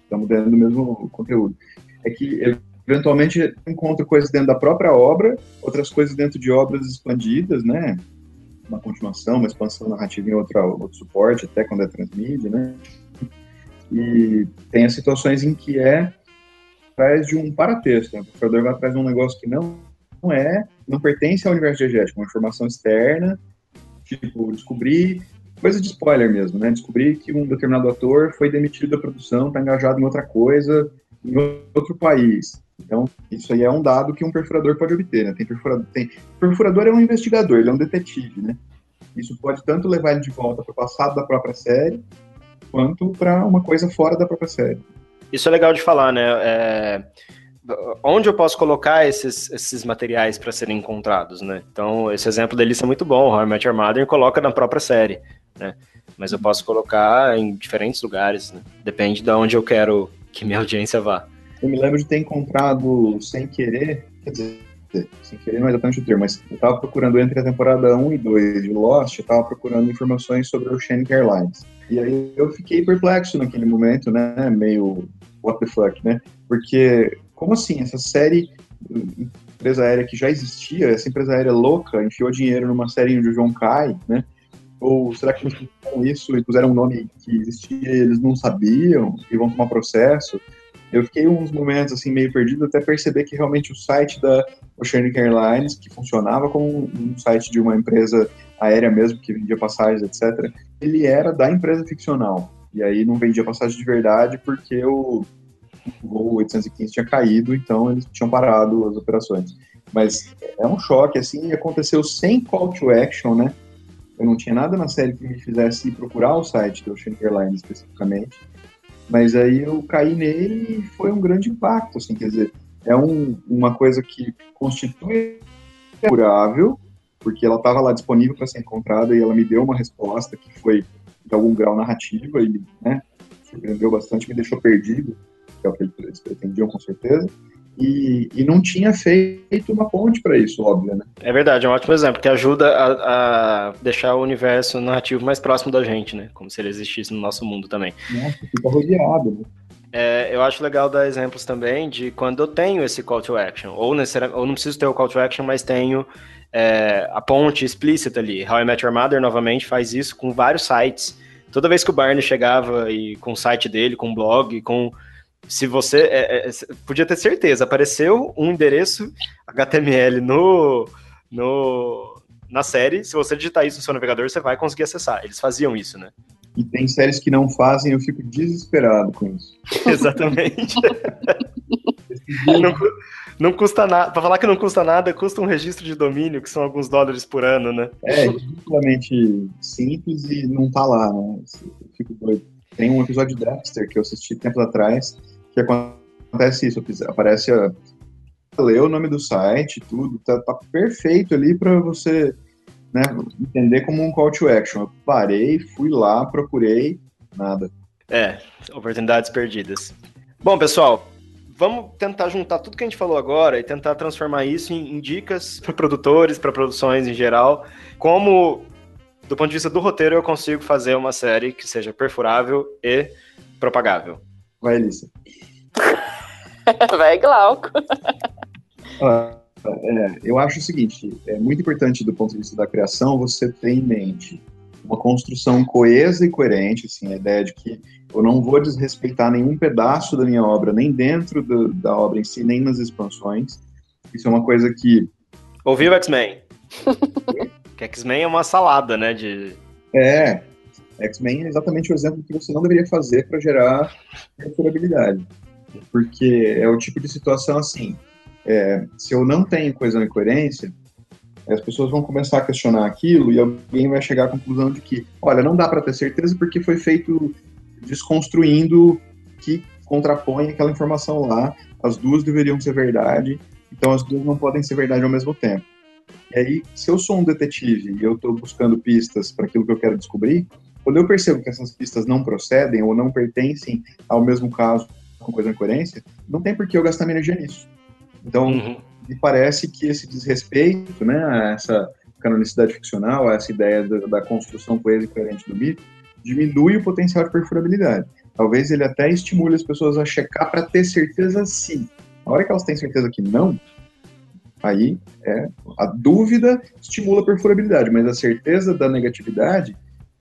estamos dentro do mesmo conteúdo. É que, eventualmente, encontra coisas dentro da própria obra, outras coisas dentro de obras expandidas, né? Uma continuação, uma expansão narrativa em outra, outro suporte, até quando é transmídia, né? E tem as situações em que é atrás de um paratexto, né? o perfurador vai atrás de um negócio que não não é, não pertence ao universo diegético, uma informação externa, tipo, descobrir, coisa de spoiler mesmo, né? Descobrir que um determinado ator foi demitido da produção, está engajado em outra coisa, em outro país. Então, isso aí é um dado que um perfurador pode obter, né? Tem perfurador, tem, perfurador é um investigador, ele é um detetive, né? Isso pode tanto levar ele de volta para o passado da própria série, quanto para uma coisa fora da própria série. Isso é legal de falar, né? É onde eu posso colocar esses, esses materiais para serem encontrados, né? Então, esse exemplo da é muito bom. How I Met Your Mother coloca na própria série, né? Mas eu posso colocar em diferentes lugares, né? Depende de onde eu quero que minha audiência vá. Eu me lembro de ter encontrado sem querer, quer dizer, sem querer não é exatamente o termo, mas eu estava procurando entre a temporada 1 e 2 de Lost, eu estava procurando informações sobre o Oceanic Airlines. E aí eu fiquei perplexo naquele momento, né? Meio what the fuck, né? Porque como assim? Essa série, empresa aérea que já existia, essa empresa aérea louca enfiou dinheiro numa série onde o João cai, né? Ou será que eles fizeram isso e puseram um nome que existia e eles não sabiam e vão tomar processo? Eu fiquei uns momentos assim meio perdido até perceber que realmente o site da Oceanic Airlines, que funcionava como um site de uma empresa aérea mesmo, que vendia passagens, etc., ele era da empresa ficcional. E aí não vendia passagem de verdade porque o, voo 815 tinha caído, então eles tinham parado as operações. Mas é um choque, assim, e aconteceu sem call to action, né? Eu não tinha nada na série que me fizesse procurar o site do Ocean Airlines especificamente, mas aí eu caí nele e foi um grande impacto, assim, quer dizer, é um, uma coisa que constitui curável, porque ela estava lá disponível para ser encontrada e ela me deu uma resposta que foi de algum grau narrativa e, né, surpreendeu bastante, me deixou perdido que é o que eles pretendiam com certeza, e, e não tinha feito uma ponte para isso, óbvio, né? É verdade, é um ótimo exemplo, que ajuda a, a, deixar o universo narrativo mais próximo da gente, né? Como se ele existisse no nosso mundo também. Nossa, fica rodeado, né? É, eu acho legal dar exemplos também de quando eu tenho esse call to action, ou, ou não preciso ter o call to action, mas tenho é, a ponte explícita ali. How I Met Your Mother, novamente, faz isso com vários sites. Toda vez que o Barney chegava e com o site dele, com o blog, com se você é, é, podia ter certeza, apareceu um endereço HTML no, no na série, se você digitar isso no seu navegador, você vai conseguir acessar. Eles faziam isso, né? E tem séries que não fazem, eu fico desesperado com isso. Exatamente. não, não, custa nada. Pra falar que não custa nada, custa um registro de domínio, que são alguns dólares por ano, né? É, ridiculamente simples e não tá lá, né? Eu fico doido. Tem um episódio de Dexter que eu assisti tempo atrás, que acontece isso, aparece a, ler o nome do site, tudo, tá, tá perfeito ali para você né, entender como um call to action. Eu parei, fui lá, procurei, nada. É, oportunidades perdidas. Bom, pessoal, vamos tentar juntar tudo que a gente falou agora e tentar transformar isso em, em dicas para produtores, para produções em geral, como do ponto de vista do roteiro eu consigo fazer uma série que seja perfurável e propagável. Vai, Elissa. Vai, Glauco. Ah, é, eu acho o seguinte, é muito importante do ponto de vista da criação você ter em mente uma construção coesa e coerente, assim, a ideia de que eu não vou desrespeitar nenhum pedaço da minha obra, nem dentro do, da obra em si, nem nas expansões. Isso é uma coisa que... Ouviu X-Men? que X-Men é uma salada, né, de... É, X-Men é exatamente o exemplo que você não deveria fazer para gerar durabilidade. Porque é o tipo de situação assim, é, se eu não tenho coesão e coerência, as pessoas vão começar a questionar aquilo e alguém vai chegar à conclusão de que, olha, não dá para ter certeza porque foi feito desconstruindo que contrapõe aquela informação lá, as duas deveriam ser verdade, então as duas não podem ser verdade ao mesmo tempo. E aí, se eu sou um detetive e eu estou buscando pistas para aquilo que eu quero descobrir, quando eu percebo que essas pistas não procedem ou não pertencem ao mesmo caso com coisa coerência, não tem por que eu gastar minha energia nisso. Então, uhum. me parece que esse desrespeito, né, a essa canonicidade ficcional, a essa ideia da, da construção coesa e coerente do mito, diminui o potencial de perfurabilidade. Talvez ele até estimule as pessoas a checar para ter certeza sim. A hora que elas têm certeza que não, aí é a dúvida estimula a perfurabilidade, mas a certeza da negatividade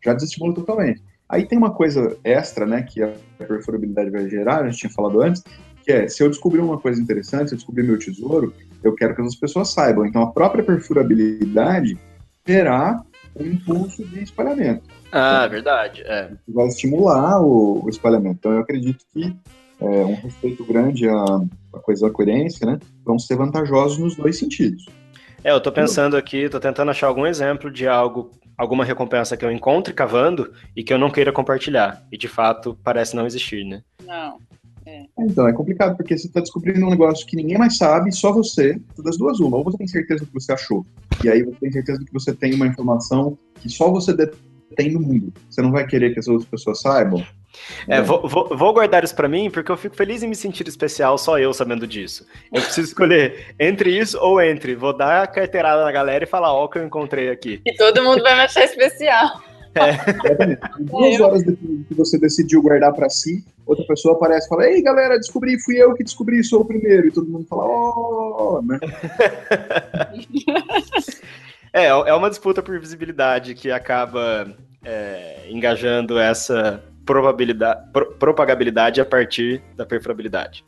já desestimula totalmente. Aí tem uma coisa extra, né, que a perfurabilidade vai gerar, a gente tinha falado antes, que é, se eu descobrir uma coisa interessante, se eu descobrir meu tesouro, eu quero que as pessoas saibam. Então, a própria perfurabilidade terá um impulso de espalhamento. Ah, então, verdade. É. Vai estimular o, o, espalhamento. Então, eu acredito que é, um respeito grande à, à coisa da coerência, né, vão ser vantajosos nos dois sentidos. É, eu tô pensando aqui, tô tentando achar algum exemplo de algo, alguma recompensa que eu encontre cavando e que eu não queira compartilhar. E de fato parece não existir, né? Não. É. Então, é complicado, porque você está descobrindo um negócio que ninguém mais sabe, só você, das duas uma. Ou você tem certeza do que você achou, e aí você tem certeza de que você tem uma informação que só você tem no mundo. Você não vai querer que as outras pessoas saibam. É, vou, vou, vou, guardar isso para mim, porque eu fico feliz em me sentir especial só eu sabendo disso. Eu preciso escolher entre isso ou entre. Vou dar a carteirada na galera e falar, ó, o que eu encontrei aqui. E todo mundo vai me achar especial. É. Duas horas depois que você decidiu guardar para si, outra pessoa aparece e fala: Ei, galera, descobri, fui eu que descobri, sou o primeiro. E todo mundo fala: Oh, né? é, é uma disputa por visibilidade que acaba é, engajando essa probabilidade, pro, propagabilidade a partir da perfurabilidade.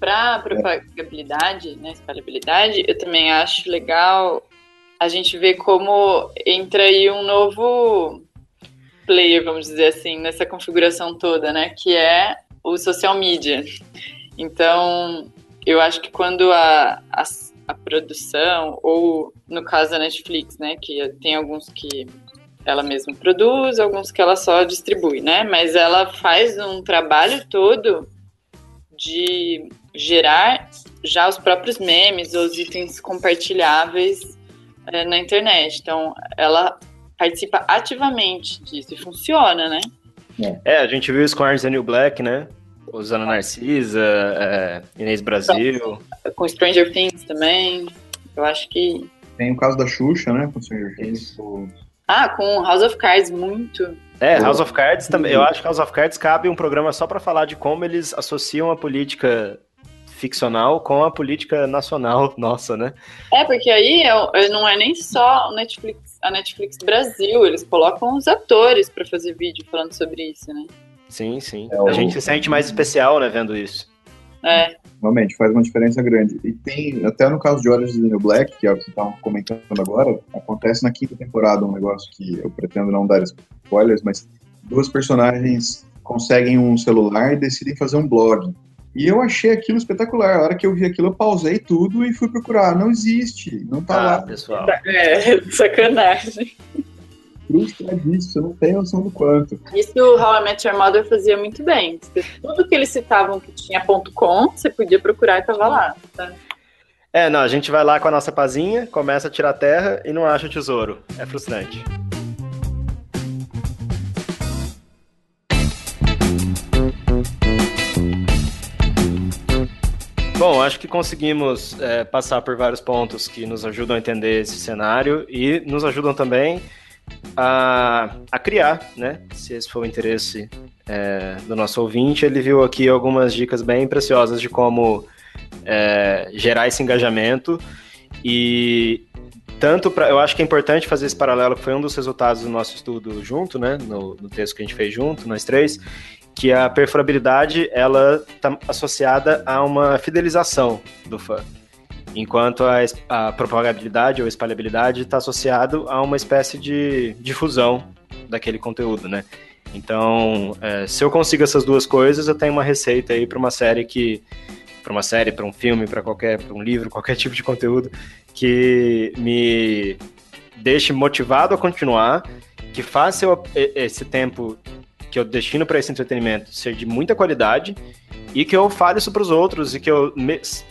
Para propagabilidade, né, espalhabilidade, eu também acho legal a gente ver como entra aí um novo player, vamos dizer assim, nessa configuração toda, né? Que é o social media. Então, eu acho que quando a, a, a produção, ou no caso da Netflix, né? Que tem alguns que ela mesma produz, alguns que ela só distribui, né? Mas ela faz um trabalho todo de gerar já os próprios memes, os itens compartilháveis é, na internet. Então, ela participa ativamente disso e funciona, né? É, a gente viu isso com a New Black, né? Usando a Narcisa, é, Inês Brasil. Com Stranger Things também. Eu acho que. Tem o caso da Xuxa, né? Com Stranger Things. Ah, com House of Cards, muito. É, House of Cards também. Eu acho que House of Cards cabe um programa só para falar de como eles associam a política ficcional com a política nacional nossa, né? É, porque aí é, é não é nem só Netflix, a Netflix Brasil, eles colocam os atores para fazer vídeo falando sobre isso, né? Sim, sim. É, a gente se sente mais especial, né, vendo isso. É. Realmente, faz uma diferença grande. E tem, até no caso de Orange is the New Black, que é o que você estava comentando agora, acontece na quinta temporada um negócio que eu pretendo não dar spoilers, mas duas personagens conseguem um celular e decidem fazer um blog. E eu achei aquilo espetacular. A hora que eu vi aquilo, eu pausei tudo e fui procurar. Não existe, não tá ah, lá. pessoal. É, sacanagem. Frustradíssimo, você não tem noção do quanto. Isso o How I Met Your Mother fazia muito bem. Tudo que eles citavam que tinha ponto .com, você podia procurar e tava lá. Tá? É, não, a gente vai lá com a nossa pazinha, começa a tirar terra e não acha o tesouro. É frustrante. Bom, acho que conseguimos é, passar por vários pontos que nos ajudam a entender esse cenário e nos ajudam também a, a criar, né? Se esse for o interesse é, do nosso ouvinte, ele viu aqui algumas dicas bem preciosas de como é, gerar esse engajamento. E tanto para eu acho que é importante fazer esse paralelo que foi um dos resultados do nosso estudo junto né? No, no texto que a gente fez junto nós três que a perforabilidade ela está associada a uma fidelização do fã, enquanto a, a propagabilidade ou espalhabilidade está associado a uma espécie de difusão daquele conteúdo, né? Então, é, se eu consigo essas duas coisas, eu tenho uma receita aí para uma série que para uma série, para um filme, para qualquer, para um livro, qualquer tipo de conteúdo que me deixe motivado a continuar, que faça esse tempo que eu destino para esse entretenimento ser de muita qualidade e que eu fale isso para os outros e que eu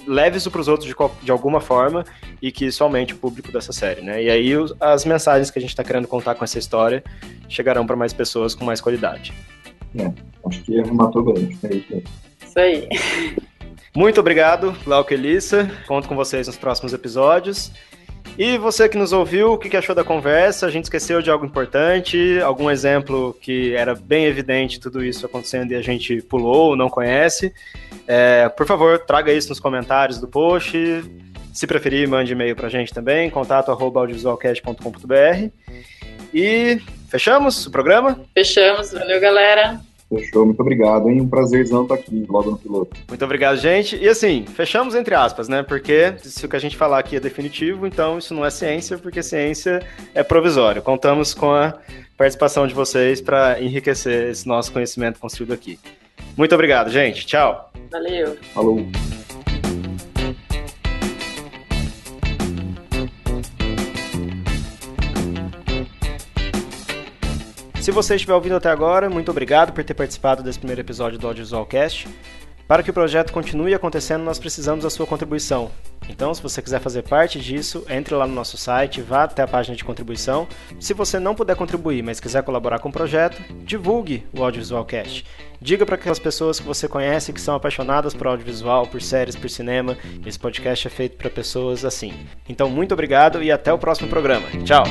leve isso para os outros de, de, alguma forma e que isso aumente o público dessa série, né? E aí os, as mensagens que a gente está querendo contar com essa história chegarão para mais pessoas com mais qualidade. É, acho que arrematou bem. É isso aí. Muito obrigado, Glauco e Elissa. Conto com vocês nos próximos episódios. E você que nos ouviu, o que achou da conversa? A gente esqueceu de algo importante? Algum exemplo que era bem evidente tudo isso acontecendo e a gente pulou ou não conhece? É, por favor, traga isso nos comentários do post. Se preferir, mande e-mail pra gente também, contato arroba audiovisualcast.com.br. E fechamos o programa? Fechamos, valeu galera. Fechou, muito obrigado, hein? Um prazerzão estar aqui logo no piloto. Muito obrigado, gente. E assim, fechamos entre aspas, né? Porque se o que a gente falar aqui é definitivo, então isso não é ciência, porque ciência é provisório. Contamos com a participação de vocês para enriquecer esse nosso conhecimento construído aqui. Muito obrigado, gente. Tchau. Valeu. Falou. Se você estiver ouvindo até agora, muito obrigado por ter participado desse primeiro episódio do Audiovisualcast. Para que o projeto continue acontecendo, nós precisamos da sua contribuição. Então, se você quiser fazer parte disso, entre lá no nosso site, vá até a página de contribuição. Se você não puder contribuir, mas quiser colaborar com o projeto, divulgue o Audiovisualcast. Diga para aquelas pessoas que você conhece que são apaixonadas por audiovisual, por séries, por cinema. Esse podcast é feito para pessoas assim. Então, muito obrigado e até o próximo programa. Tchau!